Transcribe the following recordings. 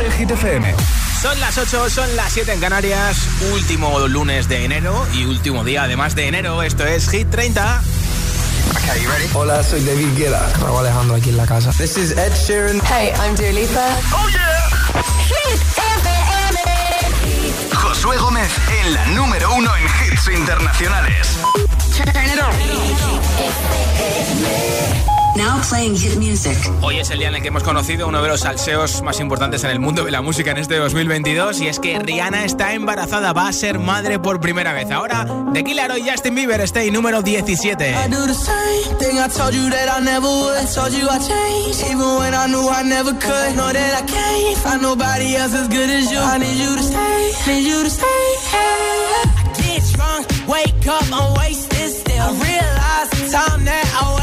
en Hit FM. Son las 8, son las 7 en Canarias, último lunes de enero y último día además de enero. Esto es Hit 30. Okay, you ready? Hola, soy David Guetta. Raúl Alejandro aquí en la casa. This is Ed Sheeran. Hey, I'm Dua Lipa. ¡Oh, yeah! Hit FM. Josué Gómez en la número uno en hits internacionales. Turn it on. Now playing hit music. Hoy es el día en el que hemos conocido uno de los salseos más importantes en el mundo de la música en este 2022 y es que Rihanna está embarazada, va a ser madre por primera vez. Ahora, The Killer y Justin Bieber, stay número 17. I do the same thing I told you that I never would. Told you I changed, even when I knew I never could. Know that I can't find nobody else as good as you. I need you to stay, need you to stay. I get drunk, wake up, I'm wasted still. I realize the time that I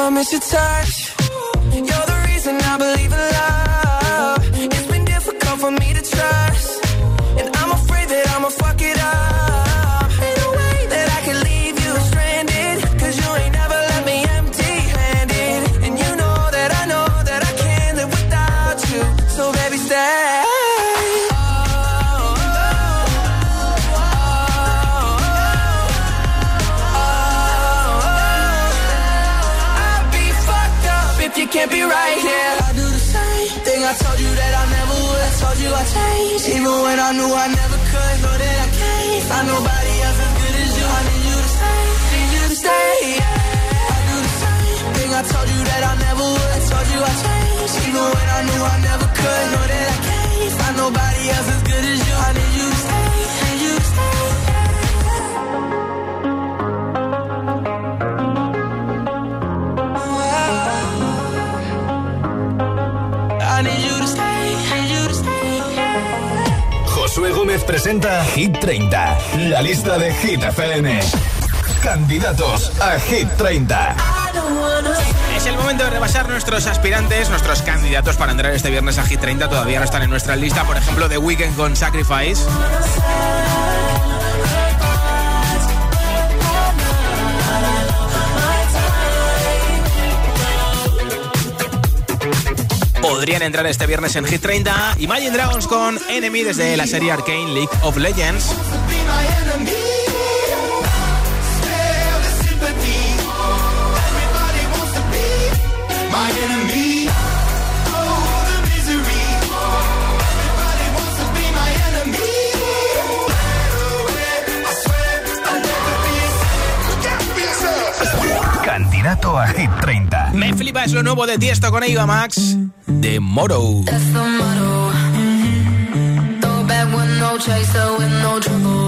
I miss your touch. I knew I never could. Know that I can't find nobody else as good as you. I need you to stay, need you to stay. I need you to stay, need you to stay. Josué Gómez presenta Hit 30, la lista de Hit FM. Candidatos a Hit 30. Es el momento de repasar nuestros aspirantes, nuestros candidatos para entrar este viernes a Hit 30. Todavía no están en nuestra lista, por ejemplo, The Weeknd con Sacrifice. Podrían entrar este viernes en Hit 30 Imagine Dragons con Enemy desde la serie Arcane League of Legends. A Hit 30. Me flipa es lo nuevo de Tiesto con Eva Max de Moro. That's the motto. Throw back with no chaser, with no trouble.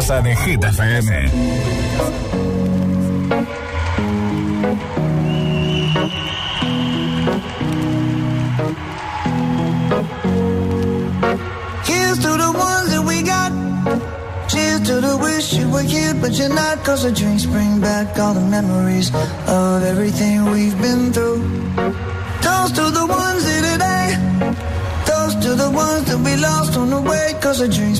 Casa de Hit FM. Here's to the ones that we got. Cheers to the wish you were here, but you're not. Cause the drinks bring back all the memories of everything we've been through. Toast to the ones here today. to the ones that we lost on the way Cause the drinks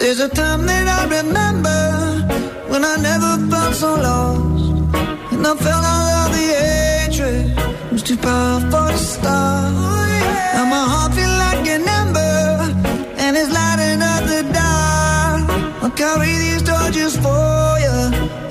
There's a time that I remember when I never felt so lost. And I felt all of the hatred it was too powerful to stop. Oh, and yeah. my heart feels like an ember, and it's lighting up the dark. I carry these torches for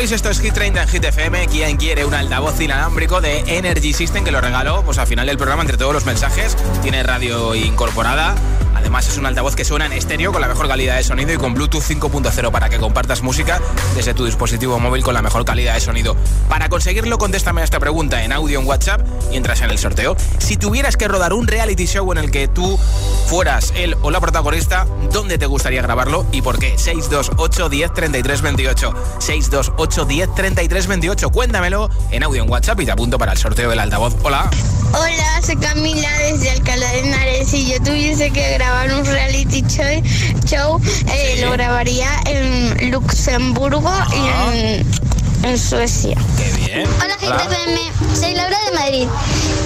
Memories, esto es Hit 30 en Hit FM. Quien quiere un altavoz inalámbrico de Energy System que lo regaló pues al final del programa entre todos los mensajes. Tiene radio incorporada Además es un altavoz que suena en estéreo con la mejor calidad de sonido y con Bluetooth 5.0 para que compartas música desde tu dispositivo móvil con la mejor calidad de sonido. Para conseguirlo, contéstame a esta pregunta en audio en WhatsApp y entras en el sorteo. Si tuvieras que rodar un reality show en el que tú fueras el o la protagonista, ¿dónde te gustaría grabarlo y por qué? 628 10 33 28. 628 10 33 28. Cuéntamelo en audio en WhatsApp y te apunto para el sorteo del altavoz. Hola. Hola, soy Camila desde Alcalá de Henares. Si yo tuviese que grabar un reality show, show eh, lo grabaría en Luxemburgo y en, en Suecia. Qué bien. Hola, GTFM. Soy Laura de Madrid.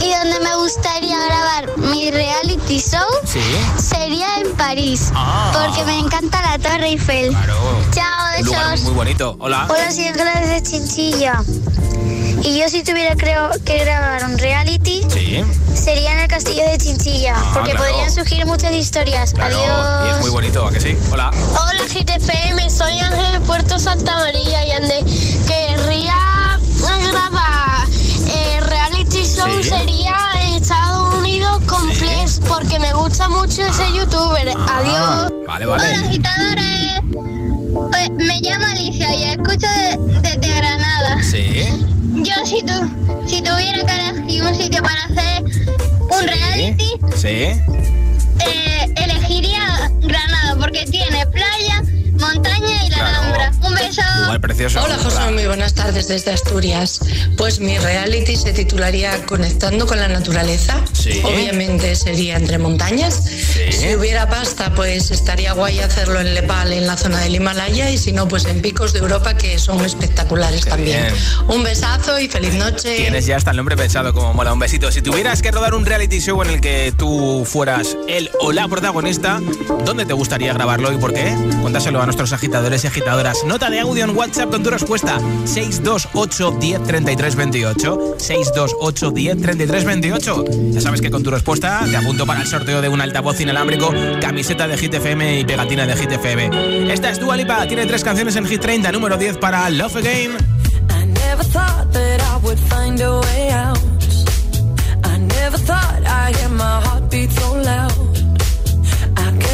Y donde me gustaría grabar mi reality show Sí. sería en París. Ah. Porque me encanta la Torre Eiffel. Claro. Chao, besos. muy bonito. Hola. Hola, soy Ángela desde Chinchilla. Y yo si tuviera creo, que grabar un reality, Sí. sería en el castillo de Chinchilla. Ah, porque claro. podrían surgir muchas historias. Claro. Adiós. Y es muy bonito, ¿a que sí? Hola. Hola GTPM, soy Ángel de Puerto Santa María y ande querría grabar eh, reality show Sí. sería Estados Unidos con Sí. Flex porque me gusta mucho ese youtuber. Ah, Adiós. Vale, vale. agitadores. Pues, me llamo Alicia y escucho desde Granada. Sí. Yo si, tu, si tuviera que elegir un sitio para hacer un reality, Sí. eh, elegiría Granada porque tiene playa, montaña y la Claro. Alhambra. Un beso. Lugar precioso. Hola José, muy buenas tardes desde Asturias. Pues mi reality se titularía Conectando con la naturaleza. Sí. Obviamente sería entre montañas. Si hubiera pasta, pues estaría guay hacerlo en Nepal, en la zona del Himalaya, y si no, pues en picos de Europa que son espectaculares también. bien. Un besazo y feliz noche. Tienes ya hasta el nombre pensado como mola un besito. Si tuvieras que rodar un reality show en el que tú fueras el o la protagonista, ¿dónde te gustaría grabarlo y por qué? Cuéntaselo a nuestros agitadores y agitadoras. Nota de audio en WhatsApp con tu respuesta. 628 10 33 28. 628 10 33 28. Ya sabes que con tu respuesta te apunto para el sorteo de un altavoz inalámbrico, camiseta de Hit FM y pegatina de Hit FM. Esta es Dua Lipa, tiene tres canciones en Hit 30, número 10 para Love Again. I never thought that I would find a way out. I never thought I'd hear my heartbeat so loud.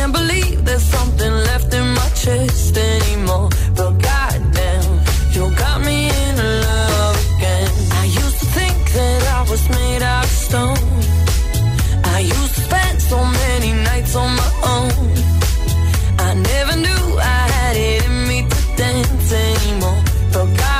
I can't believe there's something left in my chest anymore. But goddamn, you got me in love again. I used to think that I was made out of stone. I used to spend so many nights on my own. I never knew I had it in me to dance anymore. But goddamn,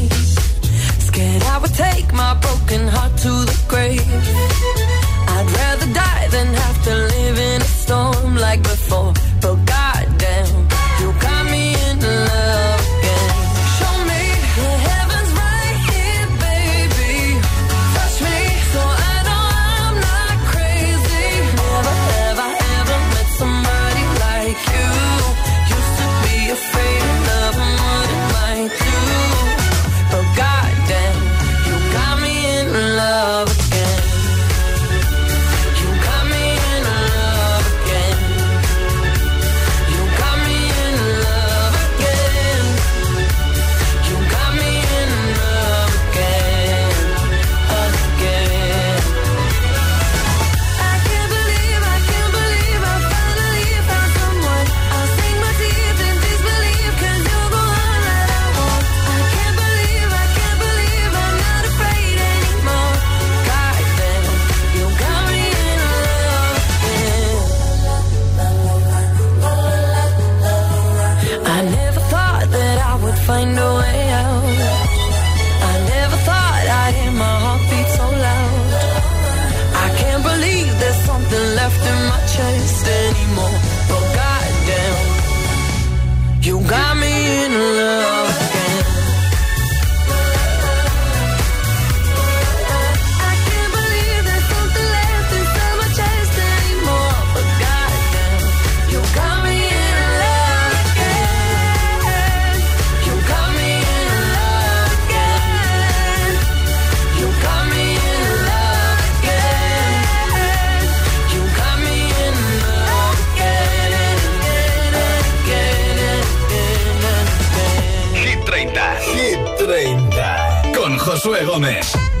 My broken heart to the Josué Gómez.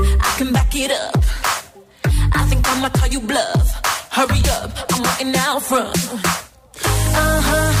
it up. I think I'ma call you bluff. Hurry up, I'm waiting out from. Uh huh.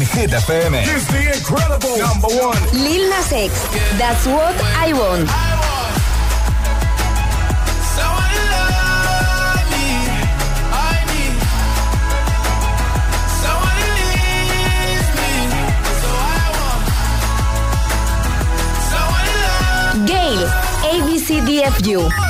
Hit FM. It's the incredible number one. Lil Nas X, That's What I Want. ABCDFU.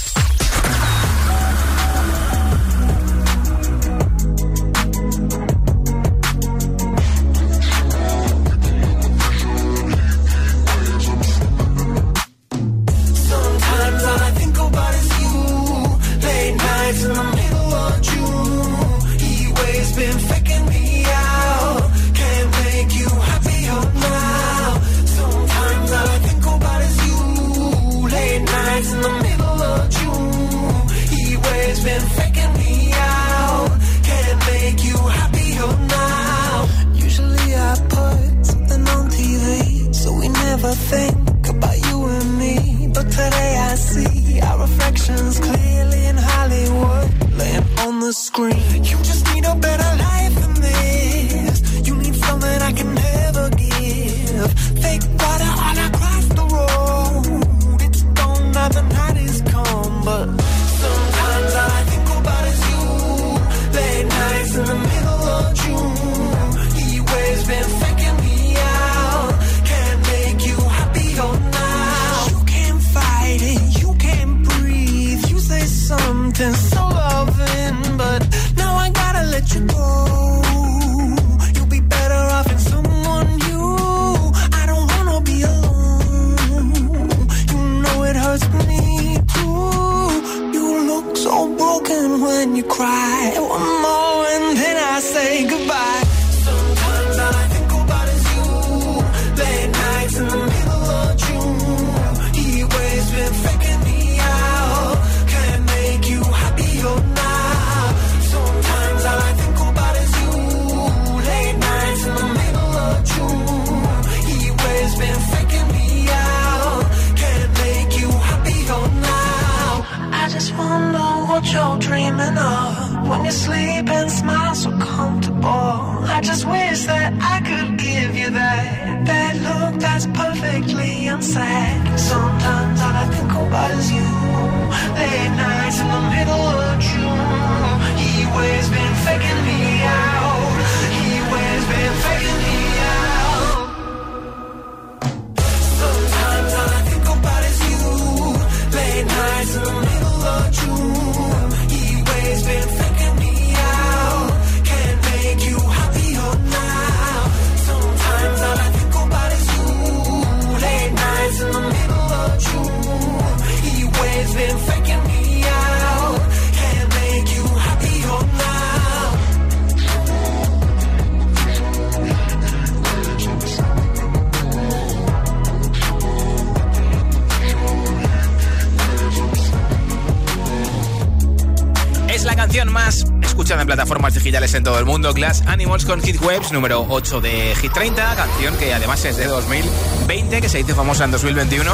Glass Animals con Hit Waves, número 8 de Hit 30. Canción que además es de 2020, que se hizo famosa en 2021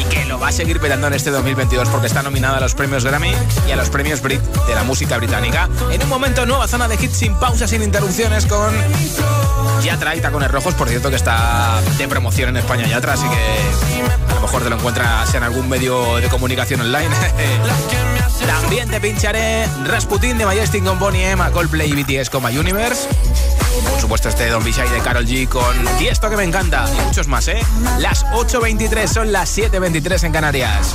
y que lo va a seguir petando en este 2022 porque está nominada a los premios Grammy y a los premios Brit de la música británica. En un momento, nueva zona de hits sin pausa, sin interrupciones con Yatra y Tacones Rojos. Por cierto, que está de promoción en España Yatra, así que a lo mejor te lo encuentras en algún medio de comunicación online. También te pincharé Rasputin de Majestic con Bonnie M, Coldplay y BTS con My Universe. Por supuesto este Don Bishai de Carol G con Tiesto que me encanta y muchos más, ¿eh? Las 8.23 son las 7.23 en Canarias.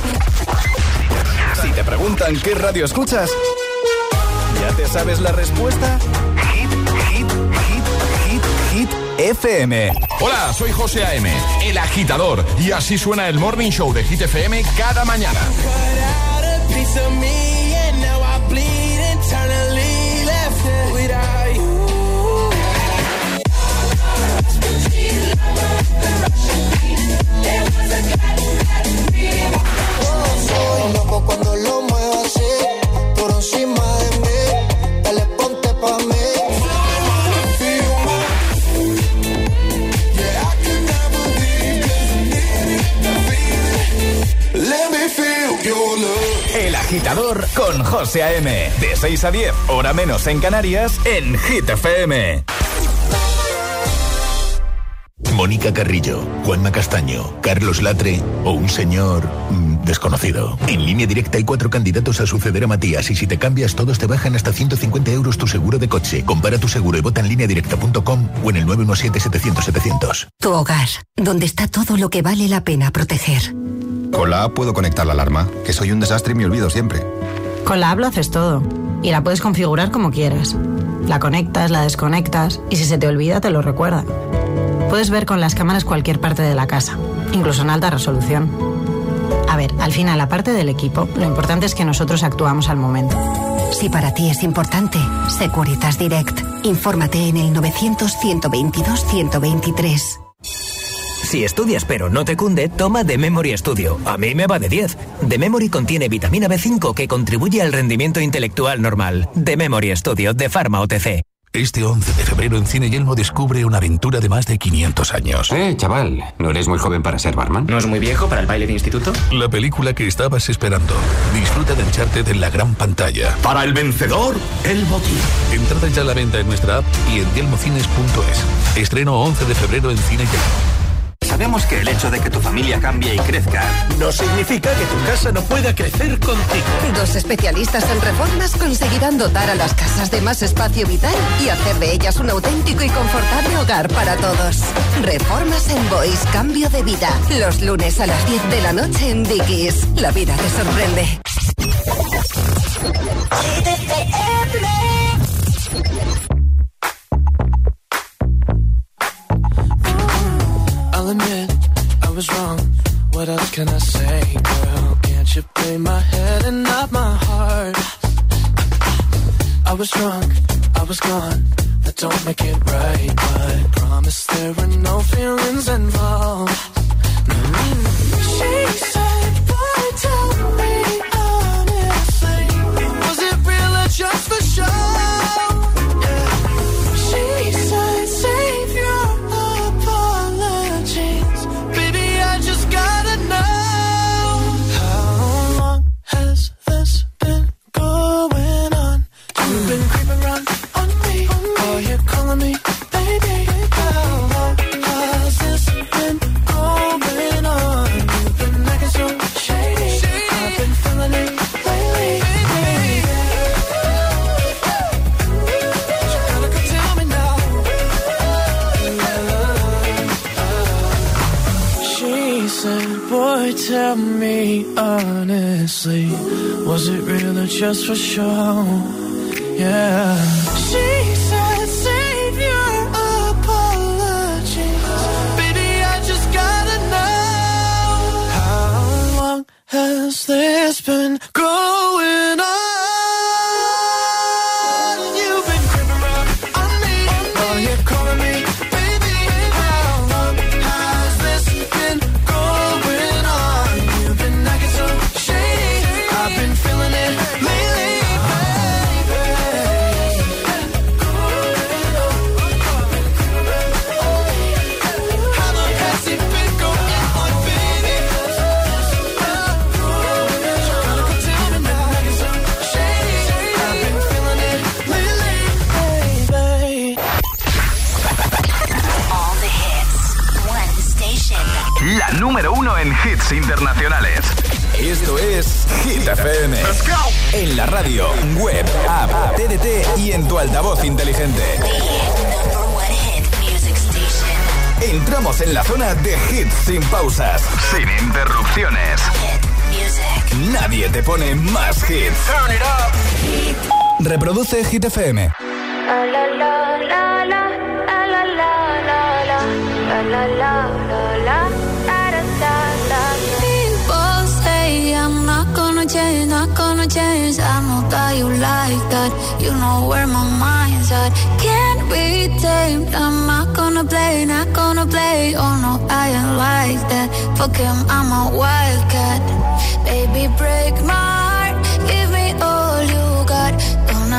Si te preguntan qué radio escuchas, ¿ya te sabes la respuesta? Hit, hit, hit, hit, hit, FM. Hola, soy José A.M., el agitador, y así suena el Morning Show de Hit FM cada mañana. Piece of me and now I bleed internally left it without you. Loco cuando lo muevo así, por encima agitador con José A.M. De 6 a 10, hora menos en Canarias, en Hit FM. Mónica Carrillo, Juanma Castaño, Carlos Latre o un señor mm, desconocido. En línea directa hay cuatro candidatos a suceder a Matías y si te cambias todos te bajan hasta 150 euros tu seguro de coche. Compara tu seguro y vota en línea directa.com o en el 917-700-700. Tu hogar, donde está todo lo que vale la pena proteger. Con la app puedo conectar la alarma, que soy un desastre y me olvido siempre. Con la app lo haces todo y la puedes configurar como quieras. La conectas, la desconectas y si se te olvida te lo recuerda. Puedes ver con las cámaras cualquier parte de la casa, incluso en alta resolución. A ver, al final, aparte del equipo, lo importante es que nosotros actuamos al momento. Si para ti es importante, Securitas Direct. Infórmate en el 900-122-123. Si estudias pero no te cunde, toma The Memory Studio. A mí me va de 10. The Memory contiene vitamina B5 que contribuye al rendimiento intelectual normal. The Memory Studio de Pharma OTC. Este 11 de febrero en Cine Yelmo descubre una aventura de más de 500 años. Eh, chaval, ¿no eres muy joven para ser barman? ¿No es muy viejo para el baile de instituto? La película que estabas esperando. Disfruta de Uncharted en la gran pantalla. Para el vencedor, el botín. Entrada ya a la venta en nuestra app y en yelmocines.es. Estreno 11 de febrero en Cine Yelmo. Sabemos que el hecho de que tu familia cambie y crezca no significa que tu casa no pueda crecer contigo. Dos especialistas en reformas conseguirán dotar a las casas de más espacio vital y hacer de ellas un auténtico y confortable hogar para todos. Reformas en Boys, cambio de vida. Los lunes a las 10 de la noche en Dickies. La vida te sorprende. I'll admit I was wrong. What else can I say, girl? Can't you play my head and not my heart? I was drunk, I was gone. That don't make it right, but promise there were no feelings involved. Mm. She that's for Produce Hit FM. I'm not gonna change, not gonna change. You like that, you know where my mind's at. Can't be tamed. I'm not gonna play, not gonna play. Oh no, I ain't like that. Fuck him, I'm a wildcat. Baby, break my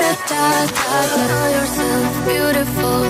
da da da. Beautiful.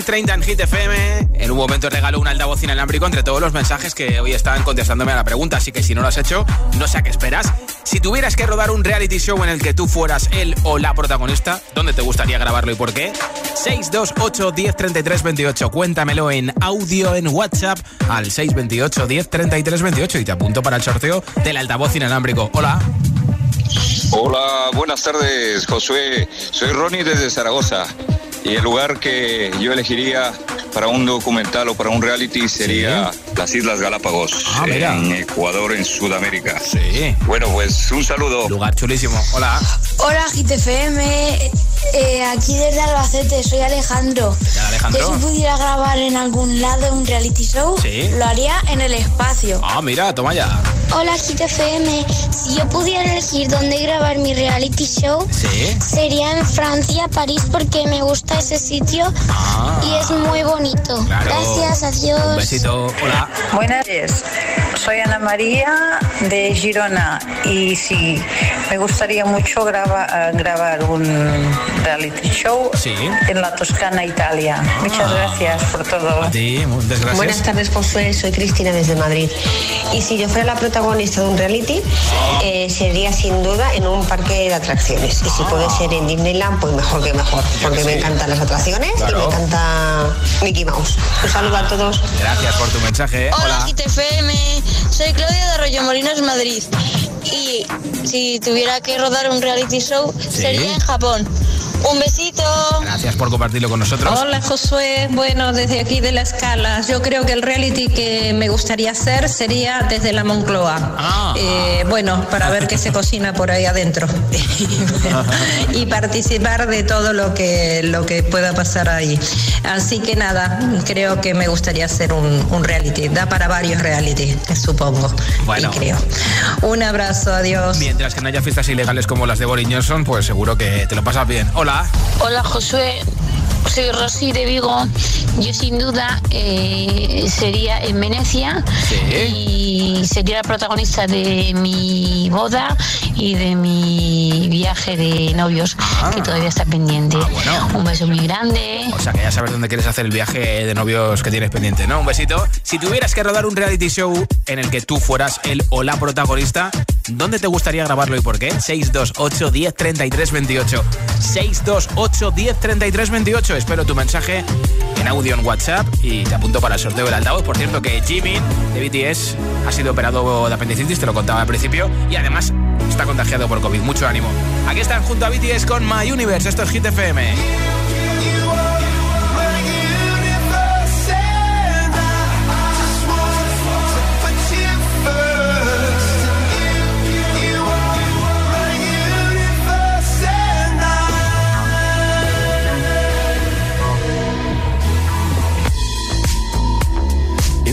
Hit 30 en Hit FM. En un momento regalo un altavoz inalámbrico entre todos los mensajes que hoy están contestándome a la pregunta, así que si no lo has hecho, no sé a qué esperas. Si tuvieras que rodar un reality show en el que tú fueras el o la protagonista, ¿dónde te gustaría grabarlo y por qué? 628 10 33 28. Cuéntamelo en audio en WhatsApp al 628 10 33 28 y te apunto para el sorteo del altavoz inalámbrico. Hola. Hola, buenas tardes, Josué. Soy Ronnie desde Zaragoza. Y el lugar que yo elegiría para un documental o para un reality sería las Islas Galápagos, Ah, mira. en Ecuador, en Sudamérica. Sí. Bueno, pues un saludo. Lugar chulísimo. Hola. Hola GTFM, eh, aquí desde Albacete, soy Alejandro. tal, Alejandro? Yo si pudiera grabar en algún lado un reality show, Sí. lo haría en el espacio. Ah, mira, toma ya. Hola GTFM, si yo pudiera elegir dónde grabar mi reality show, Sí. sería en Francia, París, porque me gusta ese sitio y es muy bonito. Claro. Gracias, adiós. Un besito. Hola. Buenas tardes, soy Ana María de Girona y sí, me gustaría mucho graba- grabar un reality show en la Toscana, Italia. Muchas gracias por todo. A ti, muchas gracias. Buenas tardes, Josué. Soy Cristina desde Madrid. Y si yo fuera la protagonista de un reality, eh, sería sin duda en un parque de atracciones. Y si puede ser en Disneyland, pues mejor que mejor. Porque me encantan las atracciones y me encanta Mickey Mouse. Un saludo a todos. Gracias por tu mensaje. Hola Hola. GTFM, soy Claudia de Arroyomolinos, Madrid. Y si tuviera que rodar un reality show, sería en Japón. Un besito. Gracias por compartirlo con nosotros. Hola Josué, bueno, desde aquí de la escala, yo creo que el reality que me gustaría hacer sería desde la Moncloa. Eh, bueno, para ver qué se cocina por ahí adentro y participar de todo lo que, lo que pueda pasar ahí. Así que nada, creo que me gustaría hacer un, un reality. Da para varios reality, supongo. Bueno. Y creo. Un abrazo, adiós. Mientras que no haya fiestas ilegales como las de Boris Johnson, pues seguro que te lo pasas bien. Hola. Hola Josué, soy Rosy de Vigo. Yo sin duda eh, sería en Venecia y sería la protagonista de mi boda y de mi viaje de novios que todavía está pendiente. Un beso muy grande. O sea que ya sabes dónde quieres hacer el viaje de novios que tienes pendiente, ¿no? Un besito. Si tuvieras que rodar un reality show en el que tú fueras el o la protagonista, ¿dónde te gustaría grabarlo y por qué? 628 10 33 28. 628 10 33 28. Espero tu mensaje en audio en WhatsApp y te apunto para el sorteo del altavoz. Por cierto que Jimmy de BTS ha sido operado de apendicitis, te lo contaba al principio, y además está contagiado por COVID. Mucho ánimo. Aquí están junto a BTS con My Universe. Esto es Hit FM.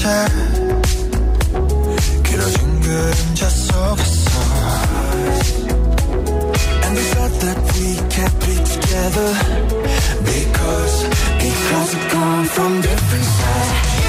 건너편했었자 길어진 그림자 속에서 And we thought that we can't be together Because, because we've come from different sides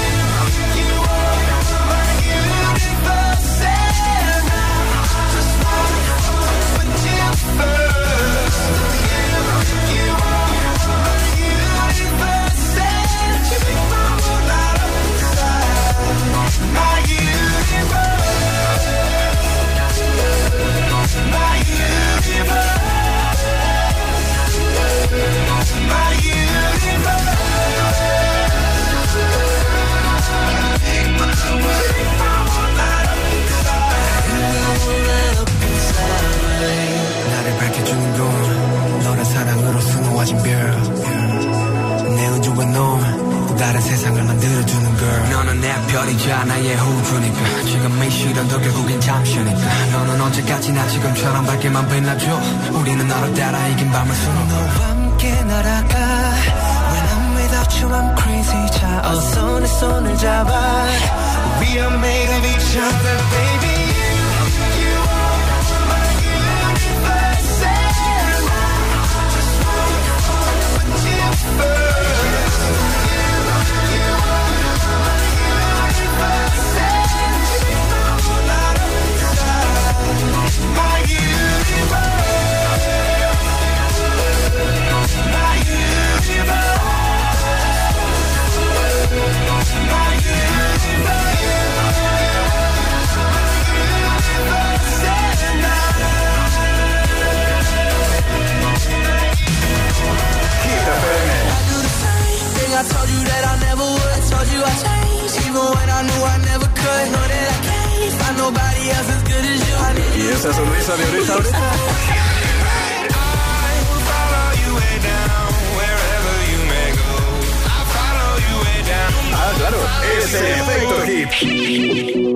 Este es el efecto hit.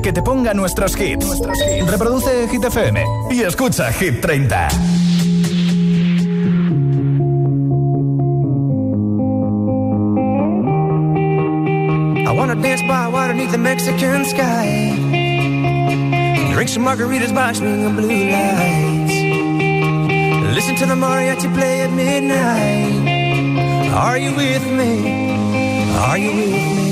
que te ponga nuestros hits. Nuestros hits. Reproduce Hit FM y escucha Hit 30. I wanna dance by water beneath the Mexican sky. Drink some margaritas by swing blue lights. Listen to the mariachi play at midnight. Are you with me? Are you with me?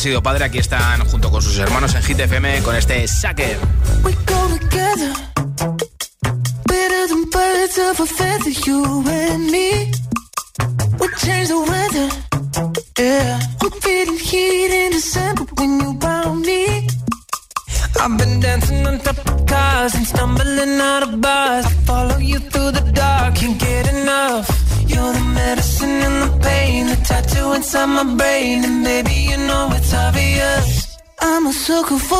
ha sido padre, aquí están junto con sus hermanos en Hit FM con este Sucker. We could.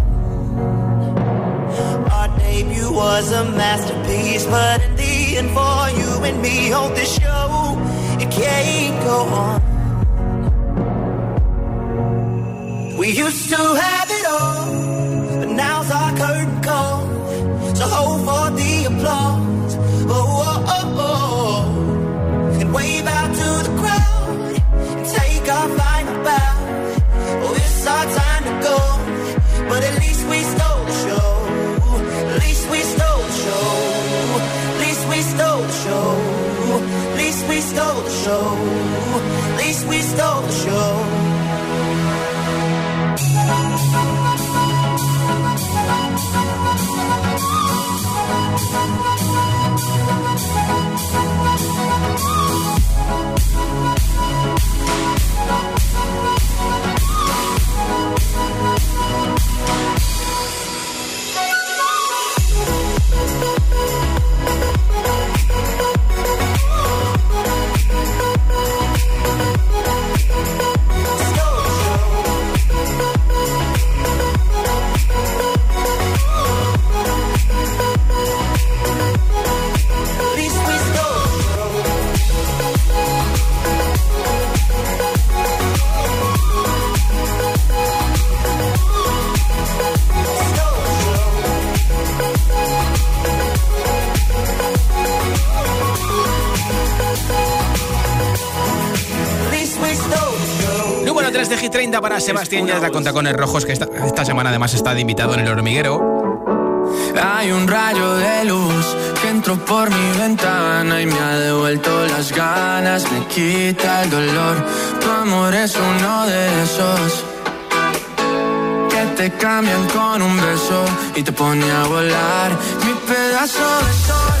Was a masterpiece, but in the end, for you and me, on this show, it can't go on. We used to have it all, 3 de Hit 30 para Sebastián Yatra con tacones rojos, que esta, esta semana además está de invitado en el hormiguero. Hay un rayo de luz que entró por mi ventana y me ha devuelto las ganas, me quita el dolor. Tu amor es uno de esos que te cambian con un beso y te pone a volar. Mi pedazo de sol,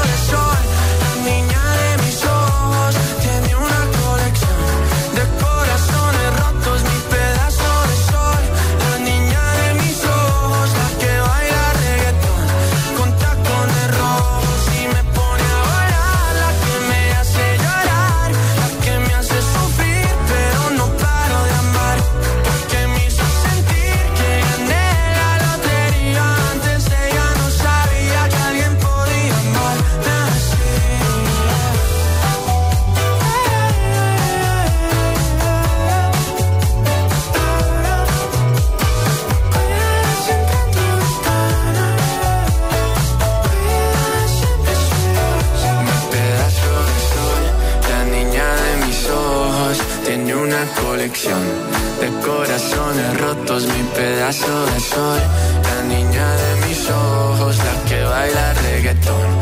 done.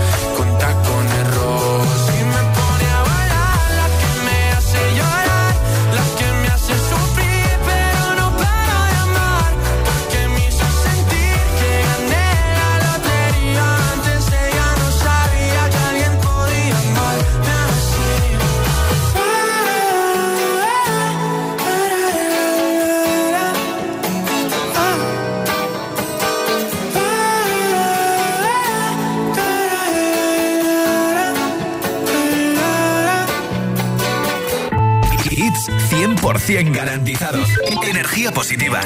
100% garantizados. Energía positiva.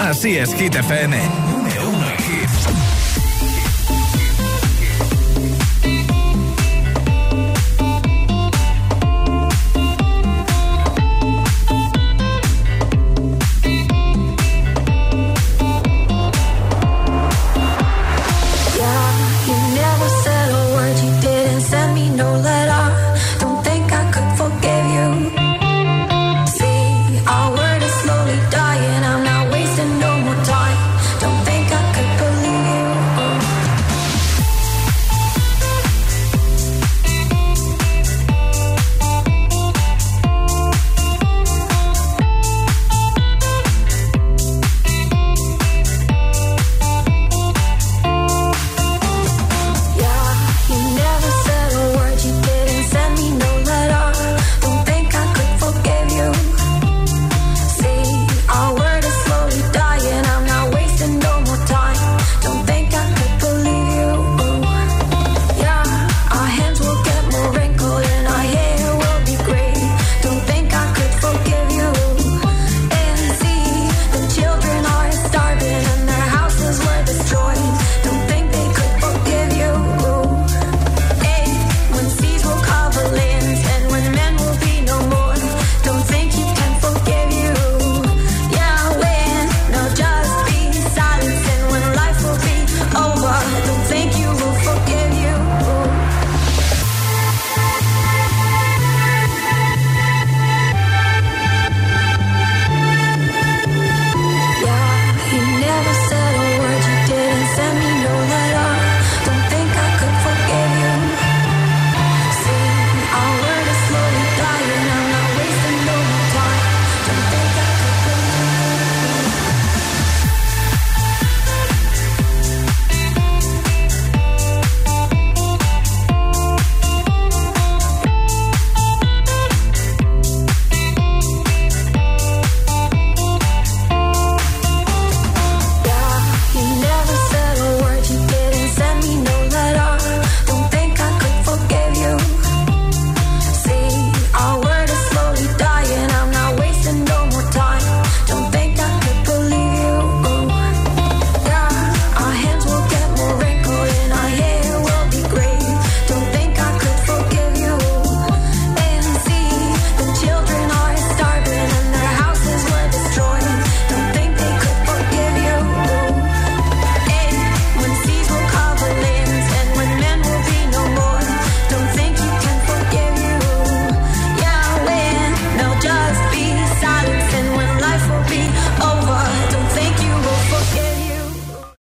Así es, Hit FM.